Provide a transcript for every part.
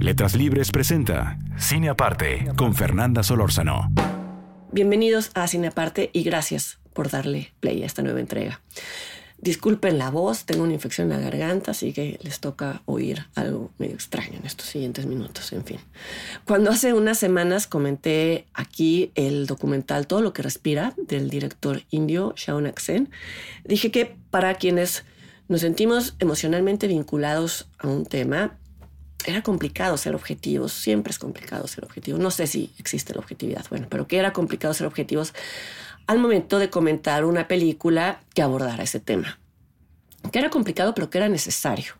Letras Libres presenta Cine Aparte con Fernanda Solórzano. Bienvenidos a Cine Aparte y gracias por darle play a esta nueva entrega. Disculpen la voz, tengo una infección en la garganta, así que les toca oír algo medio extraño en estos siguientes minutos, en fin. Cuando hace unas semanas comenté aquí el documental Todo lo que respira del director indio Shaunak Sen, dije que para quienes nos sentimos emocionalmente vinculados a un tema, era complicado ser objetivos, siempre es complicado ser objetivos. No sé si existe la objetividad, bueno, pero que era complicado ser objetivos al momento de comentar una película que abordara ese tema. Que era complicado, pero que era necesario.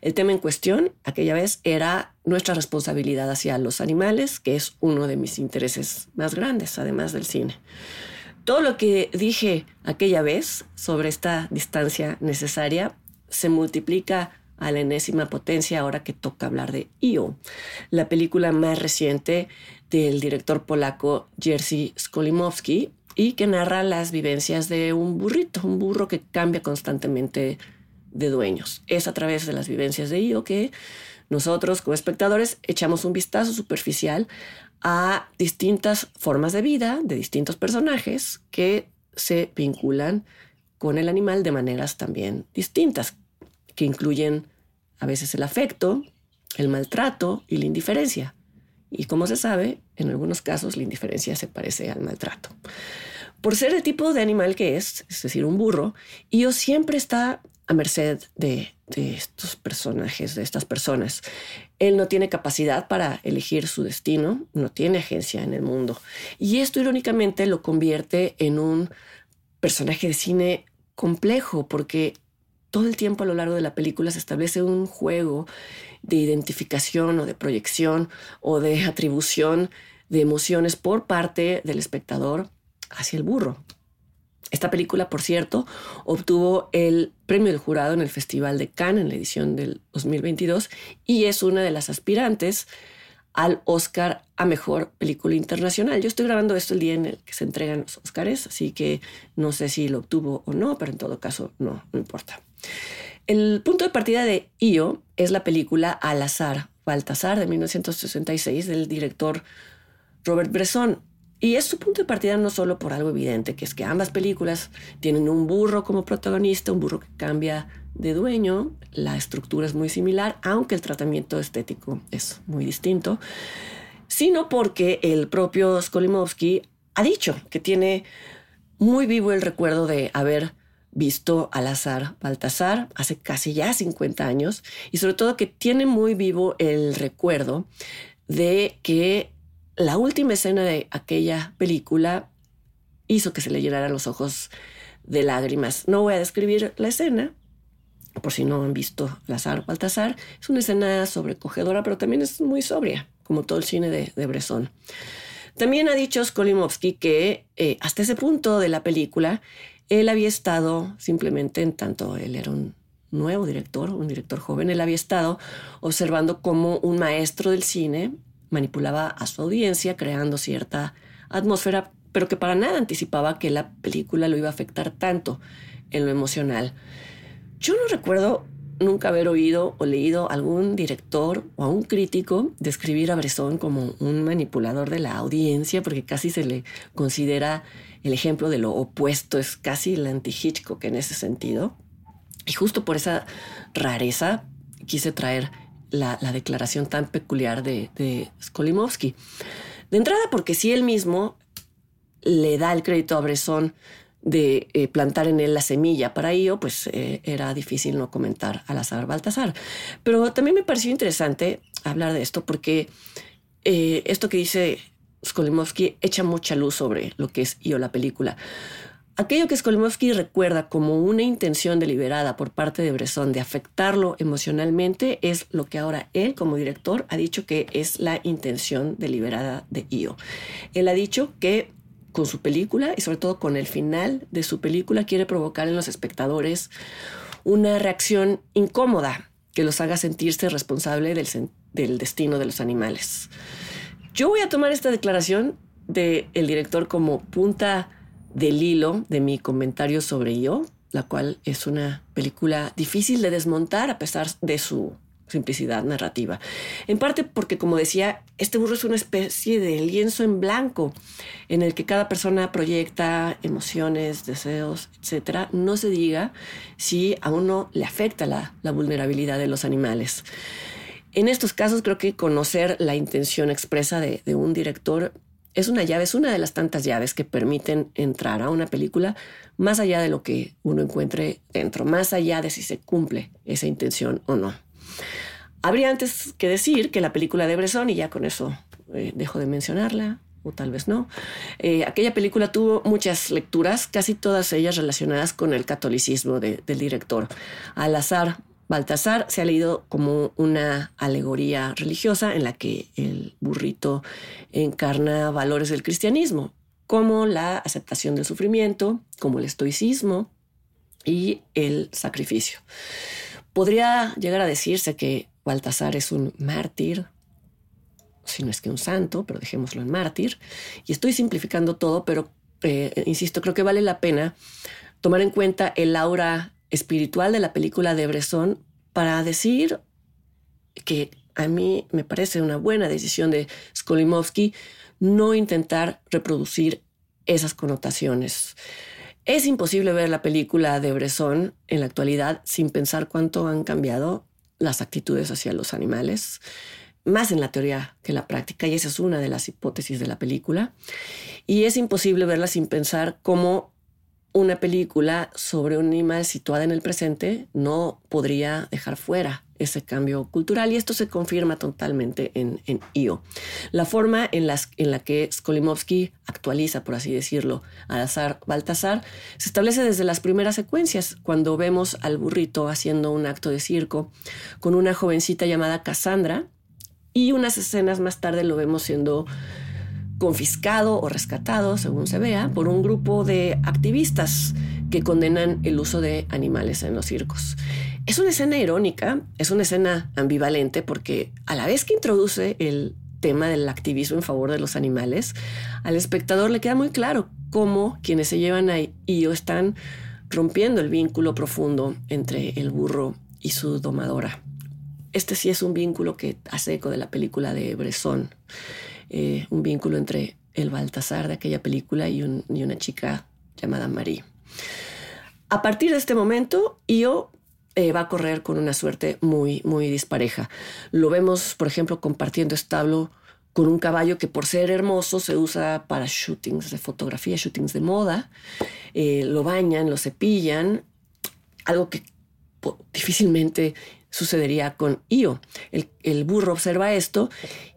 El tema en cuestión, aquella vez, era nuestra responsabilidad hacia los animales, que es uno de mis intereses más grandes, además del cine. Todo lo que dije aquella vez sobre esta distancia necesaria se multiplica a la enésima potencia ahora que toca hablar de Io, la película más reciente del director polaco Jerzy Skolimowski, y que narra las vivencias de un burrito, un burro que cambia constantemente de dueños. Es a través de las vivencias de Io que nosotros como espectadores echamos un vistazo superficial a distintas formas de vida de distintos personajes que se vinculan con el animal de maneras también distintas, que incluyen a veces el afecto, el maltrato y la indiferencia. Y como se sabe, en algunos casos la indiferencia se parece al maltrato. Por ser el tipo de animal que es, es decir, un burro, Io siempre está a merced de, de, estos personajes, de estas personas. Él no tiene capacidad para elegir su destino, no tiene agencia en el mundo. Y esto irónicamente lo convierte en un personaje de cine complejo, porque todo el tiempo a lo largo de la película se establece un juego de identificación o de proyección o de atribución de emociones por parte del espectador hacia el burro. Esta película, por cierto, obtuvo el premio del jurado en el Festival de Cannes en la edición del 2022 y es una de las aspirantes al Oscar a Mejor Película Internacional. Yo estoy grabando esto el día en el que se entregan los Oscars, así que no sé si lo obtuvo o no, pero en todo caso no, no importa. El punto de partida de Io es la película Al azar, Baltasar de 1966 del director Robert Bresson. Y es su punto de partida no solo por algo evidente, que es que ambas películas tienen un burro como protagonista, un burro que cambia de dueño, la estructura es muy similar, aunque el tratamiento estético es muy distinto, sino porque el propio Skolimowski ha dicho que tiene muy vivo el recuerdo de haber visto al azar Baltasar hace casi ya 50 años y sobre todo que tiene muy vivo el recuerdo de que la última escena de aquella película hizo que se le llenaran los ojos de lágrimas. No voy a describir la escena, por si no han visto Lazar Baltasar. Es una escena sobrecogedora, pero también es muy sobria, como todo el cine de, Bresson. También ha dicho Skolimowski que eh, hasta ese punto de la película él había estado simplemente en tanto él era un nuevo director, un director joven, él había estado observando cómo un maestro del cine manipulaba a su audiencia creando cierta atmósfera, pero que para nada anticipaba que la película lo iba a afectar tanto en lo emocional. Yo no recuerdo nunca haber oído o leído algún director o a un crítico describir a Bresson como un manipulador de la audiencia, porque casi se le considera el ejemplo de lo opuesto, es casi el anti-Hitchcock en ese sentido. Y justo por esa rareza quise traer la, declaración tan peculiar de, de Skolimowski. De entrada, porque si él mismo le da el crédito a Bresson de eh, plantar en él la semilla para ello, pues eh, era difícil no comentar al azar Baltasar. Pero también me pareció interesante hablar de esto porque eh, esto que dice Skolimowski echa mucha luz sobre lo que es Io la película. Aquello que Skolimowski recuerda como una intención deliberada por parte de Bresson de afectarlo emocionalmente es lo que ahora él como director ha dicho que es la intención deliberada de Io. Él ha dicho que con su película y sobre todo con el final de su película quiere provocar en los espectadores una reacción incómoda que los haga sentirse responsable del, del destino de los animales. Yo voy a tomar esta declaración del director como punta del hilo de mi comentario sobre Yo, la cual es una película difícil de desmontar a pesar de su simplicidad narrativa. En parte porque, como decía, este burro es una especie de lienzo en blanco en el que cada persona proyecta emociones, deseos, etc. No se diga si a uno le afecta la, vulnerabilidad de los animales. En estos casos creo que conocer la intención expresa de, de un director es una llave, es una de las tantas llaves que permiten entrar a una película más allá de lo que uno encuentre dentro, más allá de si se cumple esa intención o no. Habría antes que decir que la película de Bresson, y ya con eso eh, dejo de mencionarla, o tal vez no, eh, aquella película tuvo muchas lecturas, casi todas ellas relacionadas con el catolicismo del director. Al azar Baltasar se ha leído como una alegoría religiosa en la que el burrito encarna valores del cristianismo, como la aceptación del sufrimiento, como el estoicismo y el sacrificio. Podría llegar a decirse que Baltasar es un mártir, si no es que un santo, pero dejémoslo en mártir, y estoy simplificando todo, pero eh, insisto, creo que vale la pena tomar en cuenta el aura espiritual de la película de Bresson para decir que a mí me parece una buena decisión de Skolimowski no intentar reproducir esas connotaciones. Es imposible ver la película de Bresson en la actualidad sin pensar cuánto han cambiado las actitudes hacia los animales, más en la teoría que en la práctica, y esa es una de las hipótesis de la película. Y es imposible verla sin pensar cómo una película sobre un animal situada en el presente no podría dejar fuera ese cambio cultural y esto se confirma totalmente en, en IO. La forma en, las, en la que Skolimowski actualiza, por así decirlo, al azar Baltasar se establece desde las primeras secuencias, cuando vemos al burrito haciendo un acto de circo con una jovencita llamada Cassandra y unas escenas más tarde lo vemos siendo confiscado o rescatado, según se vea, por un grupo de activistas que condenan el uso de animales en los circos. Es una escena irónica, es una escena ambivalente porque a la vez que introduce el tema del activismo en favor de los animales, al espectador le queda muy claro cómo quienes se llevan a Io están rompiendo el vínculo profundo entre el burro y su domadora. Este sí es un vínculo que hace eco de la película de Bresson. Eh, un vínculo entre el Baltasar de aquella película y, una chica llamada Marie. A partir de este momento, Io eh, va a correr con una suerte muy, muy dispareja. Lo vemos, por ejemplo, compartiendo establo con un caballo que por ser hermoso se usa para shootings de fotografía, shootings de moda. Eh, lo bañan, lo cepillan, algo que difícilmente sucedería con Io. el, burro observa esto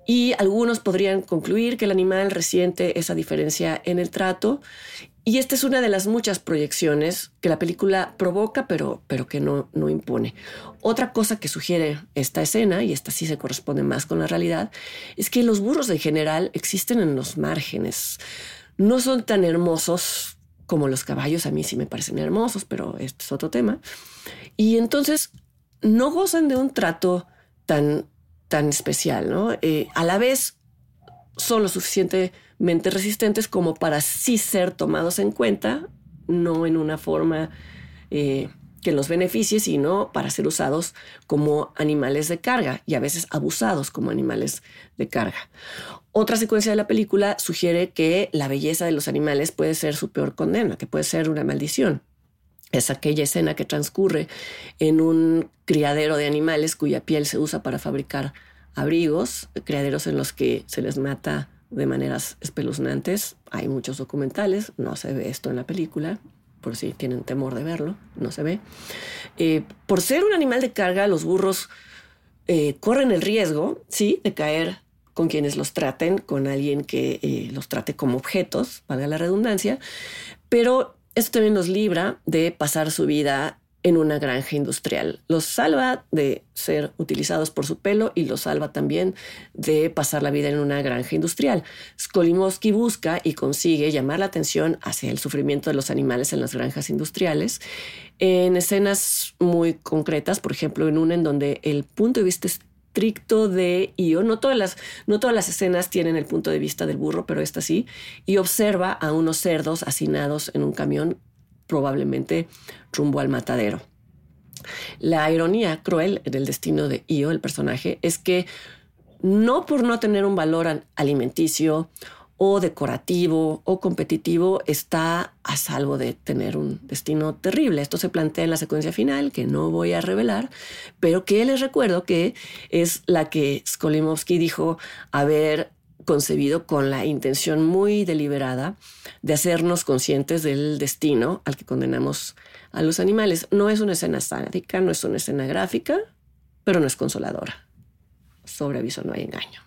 y algunos podrían concluir que el animal resiente esa diferencia en el trato. Y esta es una de las muchas proyecciones que la película provoca, pero, pero que no, no impone. Otra cosa que sugiere esta escena, y esta sí se corresponde más con la realidad, es que los burros en general existen en los márgenes. No son tan hermosos como los caballos, a mí sí me parecen hermosos, pero este es otro tema. Y entonces no gozan de un trato tan tan especial, ¿no? Eh, a la vez son lo suficientemente resistentes como para sí ser tomados en cuenta, no en una forma eh, que los beneficie, sino para ser usados como animales de carga y a veces abusados como animales de carga. Otra secuencia de la película sugiere que la belleza de los animales puede ser su peor condena, que puede ser una maldición. Es aquella escena que transcurre en un criadero de animales cuya piel se usa para fabricar abrigos, criaderos en los que se les mata de maneras espeluznantes. Hay muchos documentales, no se ve esto en la película, por si tienen temor de verlo, no se ve. Eh, por ser un animal de carga, los burros eh, corren el riesgo, sí, de caer con quienes los traten, con alguien que eh, los trate como objetos, valga la redundancia, pero esto también los libra de pasar su vida en una granja industrial. Los salva de ser utilizados por su pelo y los salva también de pasar la vida en una granja industrial. Skolimowski busca y consigue llamar la atención hacia el sufrimiento de los animales en las granjas industriales en escenas muy concretas, por ejemplo, en una en donde el punto de vista estricto de Io, no todas las, no todas las escenas tienen el punto de vista del burro, pero esta sí, y observa a unos cerdos hacinados en un camión probablemente rumbo al matadero. La ironía cruel del destino de Io, el personaje, es que no por no tener un valor alimenticio o decorativo o competitivo está a salvo de tener un destino terrible. Esto se plantea en la secuencia final, que no voy a revelar, pero que les recuerdo que es la que Skolimowski dijo haber concebido con la intención muy deliberada de hacernos conscientes del destino al que condenamos a los animales. No es una escena sádica, no es una escena gráfica, pero no es consoladora. Sobre aviso no hay engaño.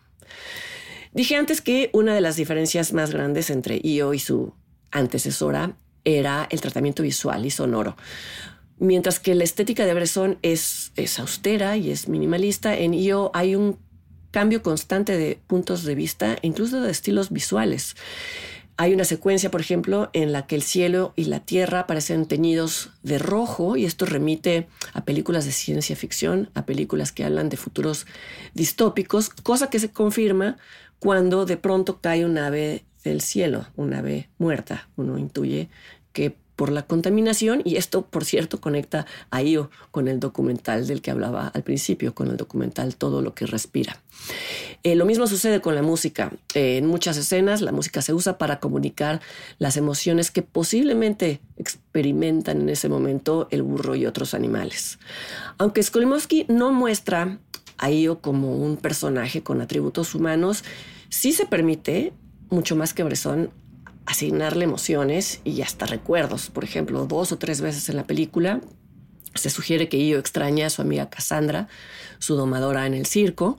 Dije antes que una de las diferencias más grandes entre Io y su antecesora era el tratamiento visual y sonoro. Mientras que la estética de Bresson es, es austera y es minimalista, en Io hay un cambio constante de puntos de vista, incluso de estilos visuales. Hay una secuencia, por ejemplo, en la que el cielo y la tierra parecen teñidos de rojo y esto remite a películas de ciencia ficción, a películas que hablan de futuros distópicos, cosa que se confirma cuando de pronto cae un ave del cielo, un ave muerta. Uno intuye que por la contaminación y esto, por cierto, conecta a IO con el documental del que hablaba al principio, con el documental Todo lo que respira. Eh, lo mismo sucede con la música. Eh, en muchas escenas la música se usa para comunicar las emociones que posiblemente experimentan en ese momento el burro y otros animales. Aunque Skolimowski no muestra a Io como un personaje con atributos humanos, sí se permite, mucho más que Bresson, asignarle emociones y hasta recuerdos. Por ejemplo, dos o tres veces en la película se sugiere que Io extraña a su amiga Cassandra, su domadora en el circo.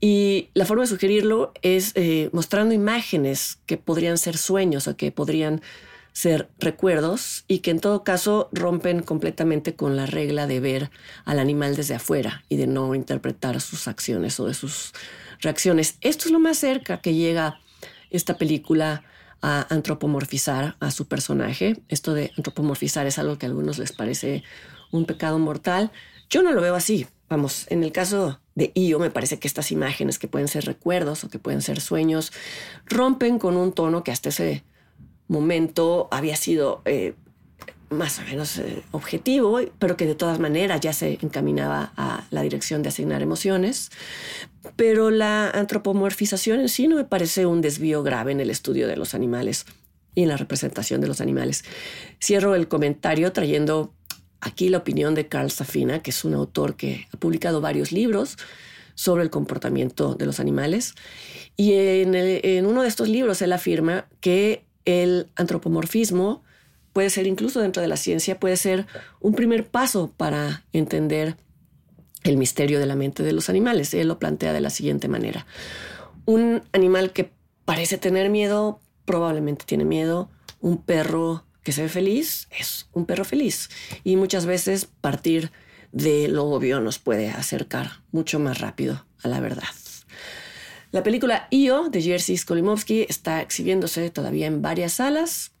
Y la forma de sugerirlo es eh, mostrando imágenes que podrían ser sueños o que podrían ser recuerdos y que en todo caso rompen completamente con la regla de ver al animal desde afuera y de no interpretar sus acciones o de sus reacciones. Esto es lo más cerca que llega esta película a antropomorfizar a su personaje. Esto de antropomorfizar es algo que a algunos les parece un pecado mortal. Yo no lo veo así. Vamos, en el caso de Io me parece que estas imágenes que pueden ser recuerdos o que pueden ser sueños rompen con un tono que hasta ese momento había sido eh, más o menos eh, objetivo, pero que de todas maneras ya se encaminaba a la dirección de asignar emociones. Pero la antropomorfización en sí no me parece un desvío grave en el estudio de los animales y en la representación de los animales. Cierro el comentario trayendo aquí la opinión de Carl Safina, que es un autor que ha publicado varios libros sobre el comportamiento de los animales. Y en, en uno de estos libros él afirma que el antropomorfismo puede ser incluso dentro de la ciencia, puede ser un primer paso para entender el misterio de la mente de los animales. Él lo plantea de la siguiente manera. Un animal que parece tener miedo, probablemente tiene miedo. Un perro que se ve feliz es un perro feliz. Y muchas veces partir de lo obvio nos puede acercar mucho más rápido a la verdad. La película Io de Jerzy Skolimowski está exhibiéndose todavía en varias salas.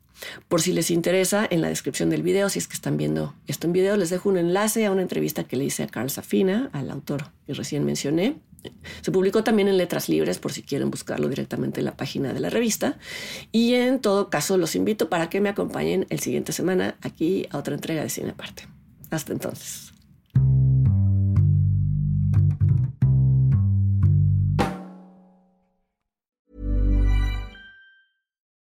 Por si les interesa, en la descripción del video, si es que están viendo esto en video, les dejo un enlace a una entrevista que le hice a Carl Safina, al autor que recién mencioné. Se publicó también en Letras Libres por si quieren buscarlo directamente en la página de la revista. Y en todo caso, los invito para que me acompañen el siguiente semana aquí a otra entrega de Cine Aparte. Hasta entonces.